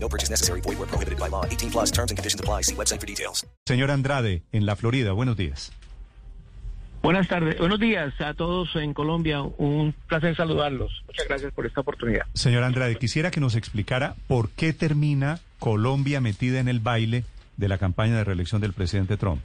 No purchase necessary. Void where prohibited by law. 18 plus terms and conditions apply. See website for details. Señor Andrade, en la Florida, buenos días. Buenas tardes, buenos días a todos en Colombia. Un placer saludarlos. Muchas gracias por esta oportunidad. Señor Andrade, quisiera que nos explicara por qué termina Colombia metida en el baile de la campaña de reelección del presidente Trump.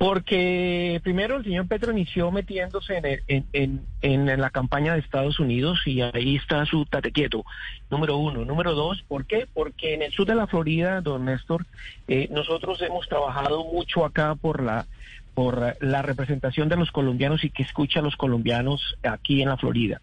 Porque primero el señor Petro inició metiéndose en, en, en la campaña de Estados Unidos y ahí está su tate quieto, número uno. Número dos, ¿por qué? Porque en el sur de la Florida, don Néstor, eh, nosotros hemos trabajado mucho acá por la por la representación de los colombianos y que escucha a los colombianos aquí en la Florida.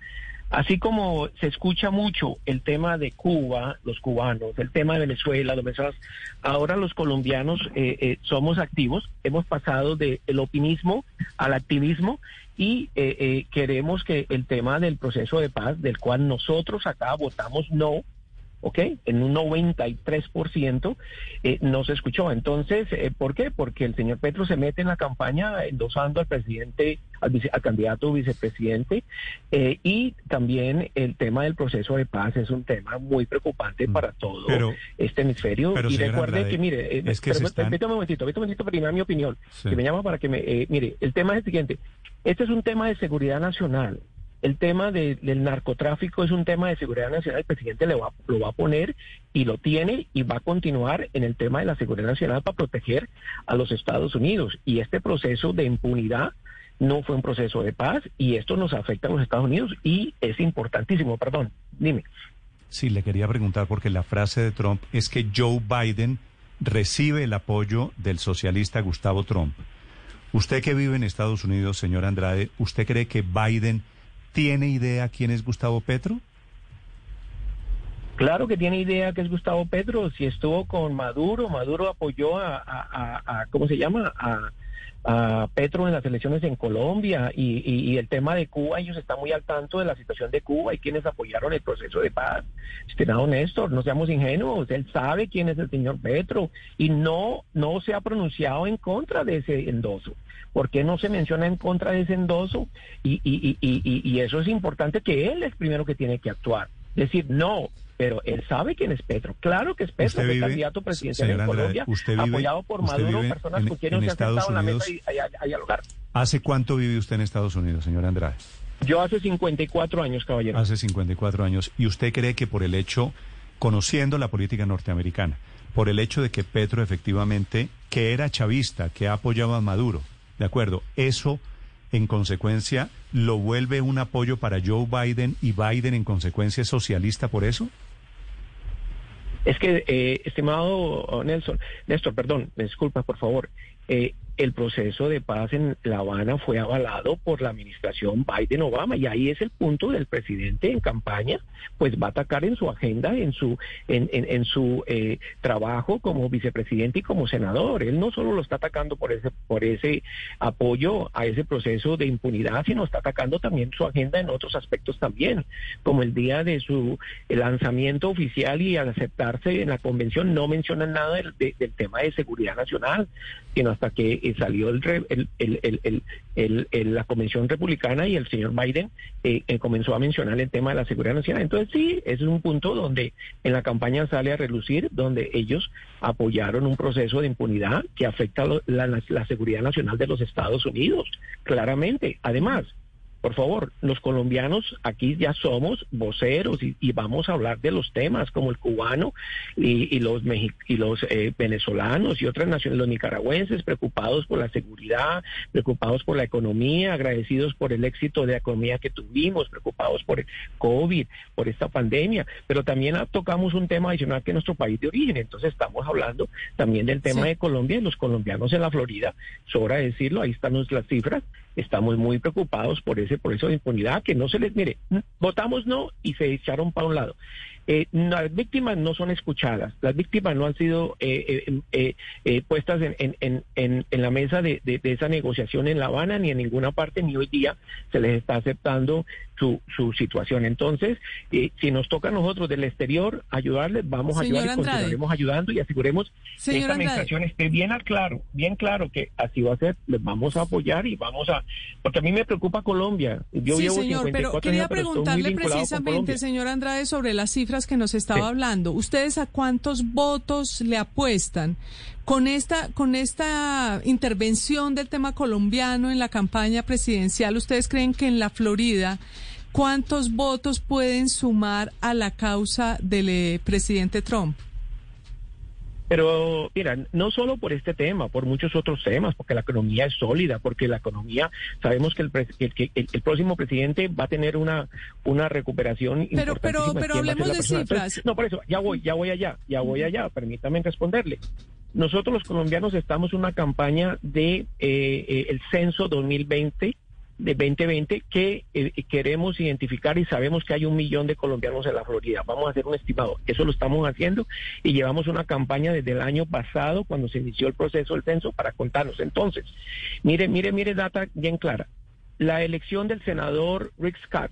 Así como se escucha mucho el tema de Cuba, los cubanos, el tema de Venezuela, los venezolanos, ahora los colombianos eh, eh, somos activos, hemos pasado del optimismo al activismo y eh, eh, queremos que el tema del proceso de paz, del cual nosotros acá votamos no, ¿ok? En un 93% eh, no se escuchó. Entonces, eh, ¿por qué? Porque el señor Petro se mete en la campaña endosando al presidente, al, vice- al candidato vicepresidente, eh, y también el tema del proceso de paz es un tema muy preocupante Mm. para todo Pero- este hemisferio. pero, y recuerde Andrade, que, mire, eh, es que pero- están- permítame un momentito, permítame un momentito para mi opinión, Sí. que me llama para que me, eh, mire, el tema es el siguiente, este es un tema de seguridad nacional. El tema de- del narcotráfico es un tema de seguridad nacional. El presidente le va, lo va a poner y lo tiene y va a continuar en el tema de la seguridad nacional para proteger a los Estados Unidos. Y este proceso de impunidad no fue un proceso de paz y esto nos afecta a los Estados Unidos y es importantísimo. Perdón, dime. Sí, le quería preguntar porque la frase de Trump es que Joe Biden recibe el apoyo del socialista Gustavo Trump. Usted que vive en Estados Unidos, señor Andrade, ¿usted cree que Biden tiene idea quién es Gustavo Petro? Claro que tiene idea que es Gustavo Petro. Si estuvo con Maduro, Maduro apoyó a, a- a- ¿cómo se llama? A, a Petro en las elecciones en Colombia y, y- el tema de Cuba, ellos están muy al tanto de la situación de Cuba y quienes apoyaron el proceso de paz. Estimado Néstor, no seamos ingenuos, él sabe quién es el señor Petro y no, no se ha pronunciado en contra de ese endoso. ¿Por qué no se menciona en contra de ese endoso? Y- y eso es importante que él es primero que tiene que actuar. Decir, no, pero él sabe quién es Petro. Claro que es Petro, que es candidato presidencial en Colombia, usted vive- apoyado por usted Maduro, vive personas en- con quienes en se ha Estados sentado en la mesa Unidos. y, y a- a dialogar. ¿Hace cuánto vive usted en Estados Unidos, señor Andrade? Yo hace 54 años, caballero. Hace 54 años. ¿Y usted cree que por el hecho, conociendo la política norteamericana, por el hecho de que Petro efectivamente, que era chavista, que apoyaba a Maduro, ¿de acuerdo? Eso, en consecuencia, lo vuelve un apoyo para Joe Biden y Biden, en consecuencia, es socialista por eso? Es que, eh, estimado Nelson, Néstor, perdón, disculpa, por favor. Eh, el proceso de paz en La Habana fue avalado por la administración Biden-Obama y ahí es el punto del presidente en campaña, pues va a atacar en su agenda, en su en, en, en su eh, trabajo como vicepresidente y como senador. Él no solo lo está atacando por ese por ese apoyo a ese proceso de impunidad, sino está atacando también su agenda en otros aspectos también, como el día de su lanzamiento oficial y al aceptarse en la convención no mencionan nada del, de- del tema de seguridad nacional, sino hasta que eh, salió el, el- el- la convención republicana y el señor Biden eh, eh, comenzó a mencionar el tema de la seguridad nacional. Entonces sí, ese es un punto donde en la campaña sale a relucir, donde ellos apoyaron un proceso de impunidad que afecta lo- la, la seguridad nacional de los Estados Unidos, claramente. Además, por favor, los colombianos aquí ya somos voceros y, y vamos a hablar de los temas como el cubano y, y los mexi- y los eh, venezolanos y otras naciones, los nicaragüenses preocupados por la seguridad, preocupados por la economía, agradecidos por el éxito de la economía que tuvimos, preocupados por el COVID, por esta pandemia, pero también ah, tocamos un tema adicional que es nuestro país de origen, entonces estamos hablando también del tema Sí. de Colombia y los colombianos en la Florida, sobra decirlo, ahí están las cifras, estamos muy preocupados por ese por eso de impunidad que no se les mire votamos no y se echaron para un lado eh, las víctimas no son escuchadas, las víctimas no han sido eh, eh, eh, eh, puestas en, en, en, en, la mesa de, de- de esa negociación en La Habana ni en ninguna parte, ni hoy día se les está aceptando su, su situación. Entonces, eh, si nos toca a nosotros del exterior ayudarles, vamos a Señor ayudar y Andrade. continuaremos ayudando y aseguremos que esta Andrade. administración esté bien claro, bien claro que así va a ser, les vamos a apoyar y vamos a, porque a mí me preocupa Colombia. Yo sí, llevo señor, 54 pero quería años, pero preguntarle precisamente, señor Andrade, sobre las cifras que nos estaba Sí. hablando. ¿Ustedes a cuántos votos le apuestan con esta, con esta intervención del tema colombiano en la campaña presidencial? ¿Ustedes creen que en la Florida cuántos votos pueden sumar a la causa del eh, presidente Trump? Pero mira, no solo por este tema, por muchos otros temas, porque la economía es sólida, porque la economía, sabemos que el, que el- el próximo presidente va a tener una, una recuperación Pero- pero- importantísima. pero ¿Quién va a ser hablemos de cifras. Entonces, no, por eso, ya voy, ya voy allá, ya voy allá, permítame responderle. Nosotros los colombianos estamos en una campaña de eh, eh, el censo 2020 de 2020 que eh, queremos identificar y sabemos que hay un millón de colombianos en la Florida. Vamos a hacer un estimado. Eso lo estamos haciendo y llevamos una campaña desde el año pasado cuando se inició el proceso del censo para contarnos. Entonces, mire, mire, mire data bien clara. La elección del senador Rick Scott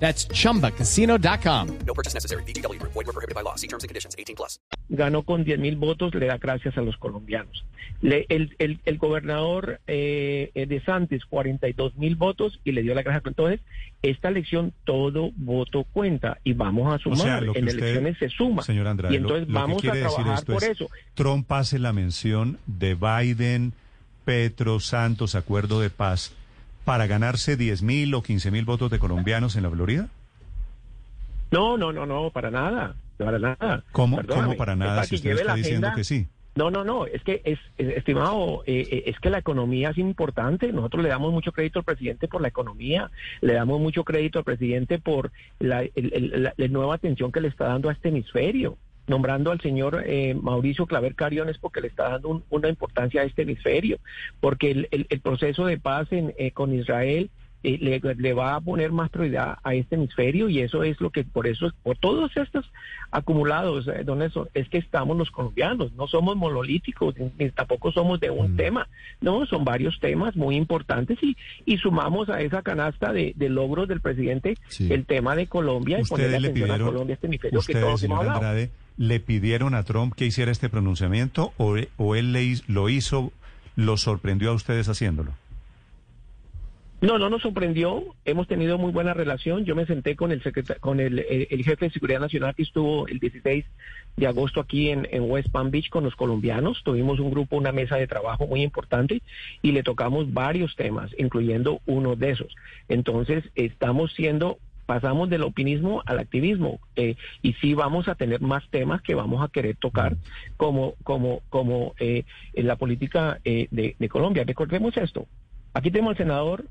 That's chumbacasino.com. No purchase necessary. VGW Group. Void were prohibited by law. See terms and conditions. 18 plus. ganó con 10 mil votos, le da gracias a los colombianos. Le- el, el- el gobernador eh, eh, de Santos, 42 mil votos y le dio la gracia. Entonces, esta elección, todo voto cuenta y vamos a O sumar. sea, lo que en usted, elecciones se suma. Señor Andrade, y entonces lo, lo vamos que a quiere decir trabajar esto por es, eso. Trump hace la mención de Biden, Petro, Santos, acuerdo de paz, para ganarse 10 mil o 15 mil votos de colombianos en la Florida. No, no, no, no, para nada. Para nada. ¿Cómo, cómo para nada si usted está diciendo agenda- que sí? No, no, no, es que es, es- estimado, eh, eh, es que la economía es importante. Nosotros le damos mucho crédito al presidente por la economía, le damos mucho crédito al presidente por la, el- el- la- la nueva atención que le está dando a este hemisferio. Nombrando al señor eh, Mauricio Claver Cariones porque le está dando un- una importancia a este hemisferio, porque el, el- el proceso de paz en, eh, con Israel eh, le, le va a poner más prioridad a este hemisferio y eso es lo que por eso por todos estos acumulados eh, don Nelson, es que estamos los colombianos no somos monolíticos ni, tampoco somos de un tema no son varios temas muy importantes y, y sumamos a esa canasta de, de logros del presidente Sí. el tema de Colombia y le atención a pidieron, Colombia este hemisferio que todos hemos hablado Andrade, le pidieron a Trump que hiciera este pronunciamiento o, o él le, lo hizo, lo sorprendió a ustedes haciéndolo. No, no nos sorprendió. Hemos tenido muy buena relación. Yo me senté con el con el jefe de seguridad nacional que estuvo el 16 de agosto aquí en, en West Palm Beach con los colombianos. Tuvimos un grupo, una mesa de trabajo muy importante y le tocamos varios temas, incluyendo uno de esos. Entonces, estamos siendo pasamos del opinismo al activismo eh, y sí vamos a tener más temas que vamos a querer tocar como como como eh, en la política eh, de, de Colombia. Recordemos esto. Aquí tenemos al senador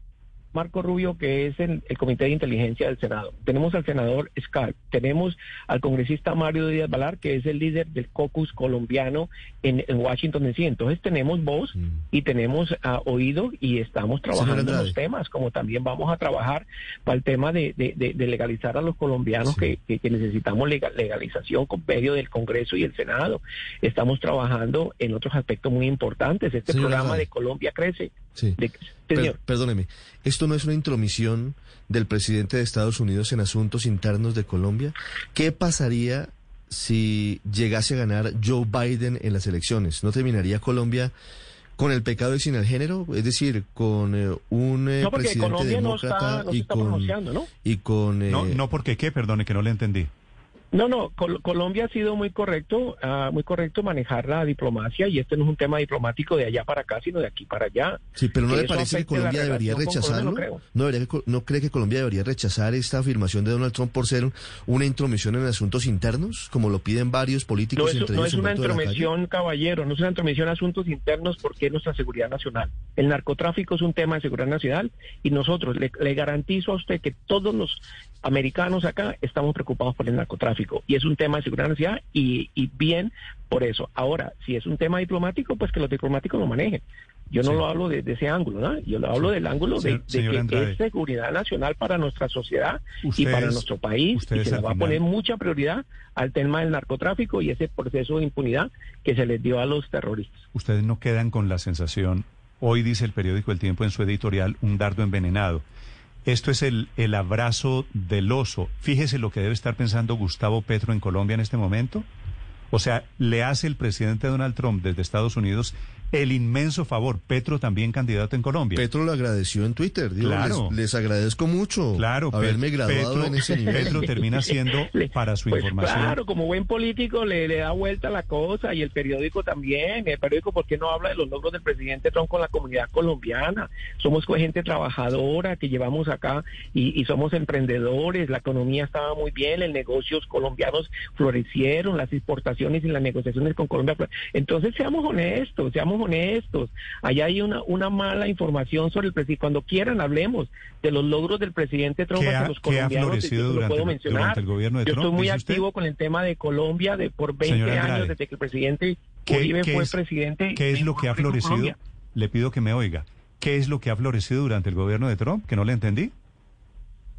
Marco Rubio, que es el, el Comité de Inteligencia del Senado. Tenemos al senador Scar, tenemos al congresista Mario Díaz Balar, que es el líder del caucus colombiano en, en Washington DC. Entonces tenemos voz y tenemos ah, oído y estamos trabajando en los temas, como también vamos a trabajar para el tema de, de- de- de legalizar a los colombianos Sí. que, que- que necesitamos lega- legalización con medio del Congreso y el Senado. Estamos trabajando en otros aspectos muy importantes. Este Señor programa Andrade. de Colombia crece. Sí. De- Per- señor. perdóneme, ¿esto no es una intromisión del presidente de Estados Unidos en asuntos internos de Colombia? ¿Qué pasaría si llegase a ganar Joe Biden en las elecciones? ¿No terminaría Colombia con el pecado y sin el género? Es decir, con eh, un eh, No, presidente Colombia no demócrata está, no se y con... ¿no? Y con eh, No, no porque qué, perdone, que no le entendí. No, no, Col- Colombia ha sido muy correcto, ah, muy correcto manejar la diplomacia y este no es un tema diplomático de allá para acá, sino de aquí para allá. Sí, pero ¿no le parece que Colombia debería Colombia, rechazarlo? no creo. ¿No, debería ¿No cree que Colombia debería rechazar esta afirmación de Donald Trump por ser una intromisión en asuntos internos, como lo piden varios políticos, No es, entre no ellos es una intromisión, caballero, no es una intromisión en asuntos internos porque es nuestra seguridad nacional. El narcotráfico es un tema de seguridad nacional y nosotros le, le garantizo a usted que todos los americanos acá estamos preocupados por el narcotráfico y es un tema de seguridad nacional y, y bien por eso. Ahora, si es un tema diplomático, pues que los diplomáticos lo manejen. Yo no Sí. lo hablo de, de ese ángulo, ¿no? Yo lo hablo del ángulo de, que Andrade. es seguridad nacional para nuestra sociedad y para nuestro país y se va a poner mucha prioridad al tema del narcotráfico y ese proceso de impunidad que se les dio a los terroristas. Ustedes no quedan con la sensación, hoy dice el periódico El Tiempo en su editorial, un dardo envenenado. Esto es el, el abrazo del oso. Fíjese lo que debe estar pensando Gustavo Petro en Colombia en este momento. O sea, le hace el presidente Donald Trump desde Estados Unidos el inmenso favor. Petro también candidato en Colombia. Petro lo agradeció en Twitter. Digo, Claro. les, les agradezco mucho Claro, haberme graduado Petro, en ese nivel. Petro termina siendo, para su pues información, Claro, como buen político le, le da vuelta la cosa y el periódico también. El periódico, ¿por qué no habla de los logros del presidente Trump con la comunidad colombiana? Somos gente trabajadora que llevamos acá y, y somos emprendedores. La economía estaba muy bien, los negocios colombianos florecieron, las exportaciones y las negociaciones con Colombia. Entonces, seamos honestos, seamos honestos. Allá hay una, una mala información sobre el presidente. Cuando quieran, hablemos de los logros del presidente Trump ¿Qué hacia ha- los ha colombianos. florecido yo lo durante puedo mencionar. durante el gobierno de Yo Trump, estoy muy usted? activo con el tema de Colombia de por 20 Señor Andrade, años desde que el presidente ¿Qué, Uribe fue es, presidente. qué es lo que ha florecido? Colombia. Le pido que me oiga. ¿Qué es lo que ha florecido durante el gobierno de Trump? Que no le entendí.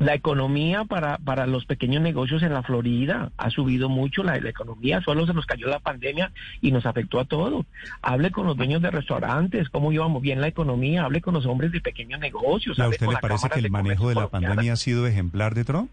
La economía para, para los pequeños negocios en la Florida ha subido mucho, la, la economía solo se nos cayó la pandemia y nos afectó a todos. Hable con los dueños de restaurantes, cómo íbamos bien la economía, hable con los hombres de pequeños negocios. ¿Y a usted le parece que el manejo de la pandemia ha sido ejemplar de Trump?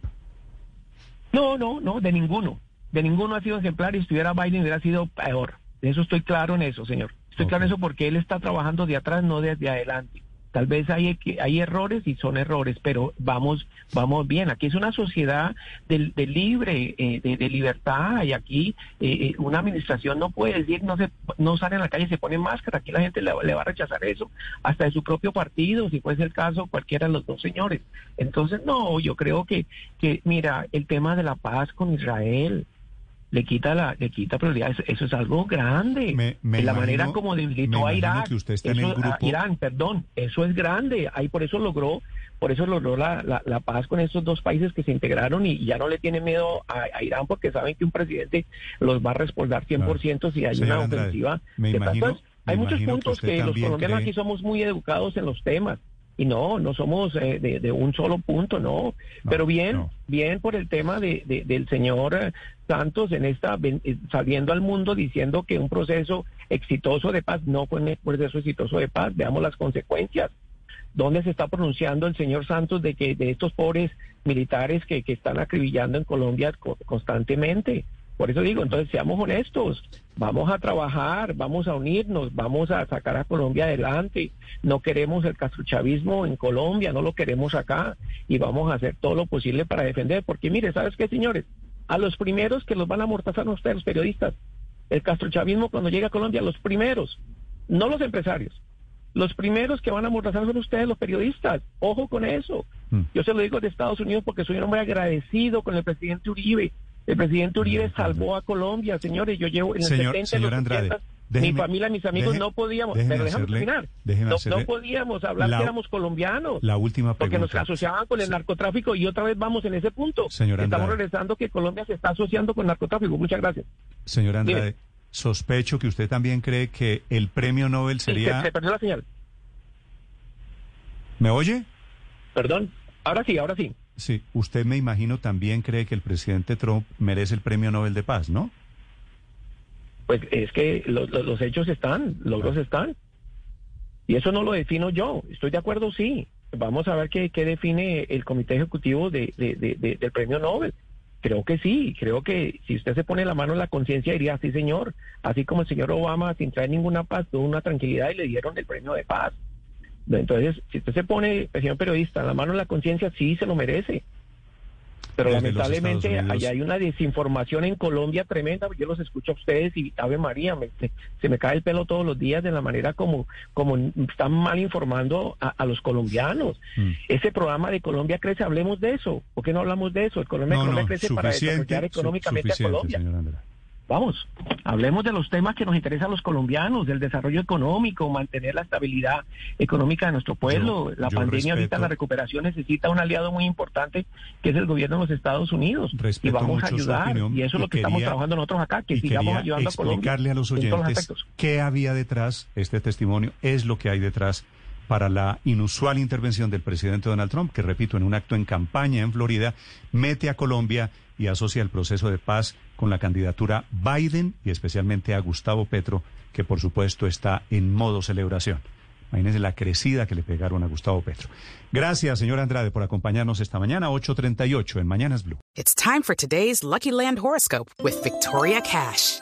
No, no, no, de ninguno. De ninguno ha sido ejemplar y si estuviera Biden hubiera sido peor. De eso estoy claro en eso, señor. Estoy claro en eso porque él está trabajando de atrás, no desde adelante. Tal vez hay, hay errores y son errores, pero vamos vamos bien. Aquí es una sociedad de, de libre, eh, de, libertad y aquí eh, eh, una administración no puede decir no se no sale a la calle se pone máscara. Aquí la gente le, le va a rechazar eso hasta de su propio partido, si fuese el caso cualquiera de los dos señores. Entonces no, yo creo que que mira el tema de la paz con Israel le quita la le quita prioridad. Eso, eso es algo grande. Me- me la imagino- manera como debilitó a Irak. eso- grupo- Irán perdón eso es grande. Ahí por eso logró por eso logró la, la, la paz con estos dos países que se integraron y ya no le tiene miedo a, a Irán porque saben que un presidente los va a respaldar 100% si hay una Andrade, ofensiva me imagino- hay me muchos que puntos que, los colombianos cree- aquí somos muy educados en los temas y no, no somos eh, de, de un solo punto, no. No, Pero bien, no. bien por el tema de, de- del señor eh, Santos en esta eh, saliendo al mundo diciendo que un proceso exitoso de paz no fue un proceso exitoso de paz. Veamos las consecuencias. ¿Dónde se está pronunciando el señor Santos de que de estos pobres militares que, que están acribillando en Colombia co- constantemente? Por eso digo, entonces seamos honestos, vamos a trabajar, vamos a unirnos, vamos a sacar a Colombia adelante. No queremos el castrochavismo en Colombia, no lo queremos acá y vamos a hacer todo lo posible para defender. Porque mire, ¿sabes qué, señores? A los primeros que los van a amortazar ustedes, los periodistas. El castrochavismo cuando llega a Colombia, los primeros, no los empresarios. Los primeros que van a amortazar son ustedes, los periodistas. Ojo con eso. Mm. Yo se lo digo de Estados Unidos porque soy un hombre agradecido con el presidente Uribe. El presidente Uribe salvó a Colombia, señores. Yo llevo en el Señor- 70, en señor los Andrade, 80, déjeme- mi familia, mis amigos no podíamos, déjeme pero hacerle- terminar. No, hacerle no podíamos hablar la- que éramos colombianos. La última Porque nos pregunta. asociaban con el narcotráfico y otra vez vamos en ese punto. Señor Estamos Andrade. regresando que Colombia se está asociando con el narcotráfico. Muchas gracias. Señor Andrade, Dime. sospecho que usted también cree que el premio Nobel Sí, sería... se, se perdió la señal. ¿Me oye? Perdón. Ahora sí, ahora sí. Sí, usted me imagino también cree que el presidente Trump merece el premio Nobel de Paz, ¿no? Pues es que lo- lo- los hechos están, logros están. Y eso no lo defino yo. Estoy de acuerdo, sí. Vamos a ver qué, qué define el comité ejecutivo de, de- de- de- del premio Nobel. Creo que sí, creo que si usted se pone la mano en la conciencia diría, sí señor, así como el señor Obama sin traer ninguna paz tuvo una tranquilidad y le dieron el premio de paz. Entonces, si usted se pone, señor periodista, la mano en la conciencia, sí se lo merece. Pero desde lamentablemente allá hay una desinformación en Colombia tremenda. Yo los escucho a ustedes y Ave María, me- se, me cae el pelo todos los días de la manera como, como están mal informando a, a los colombianos. Mm. Ese programa de Colombia Crece, hablemos de eso. ¿Por qué no hablamos de eso? El Colombia, No, Colombia no, Crece para desarrollar económicamente a Colombia. Vamos, hablemos de los temas que nos interesan a los colombianos, del desarrollo económico, mantener la estabilidad económica de nuestro pueblo. Yo- la yo pandemia ahorita, respeto- la recuperación necesita un aliado muy importante, que es el gobierno de los Estados Unidos. y vamos a ayudar, opinión y eso es lo que estamos trabajando nosotros acá, que sigamos ayudando a Colombia. explicarle a los oyentes qué había detrás este testimonio, es lo que hay detrás para la inusual intervención del presidente Donald Trump, que repito, en un acto en campaña en Florida, mete a Colombia y asocia el proceso de paz con la candidatura Biden y especialmente a Gustavo Petro, que por supuesto está en modo celebración. Imagínense la crecida que le pegaron a Gustavo Petro. Gracias, señor Andrade, por acompañarnos esta mañana, 8.38 en Mañanas Blue. It's time for today's Lucky Land horoscope with Victoria Cash.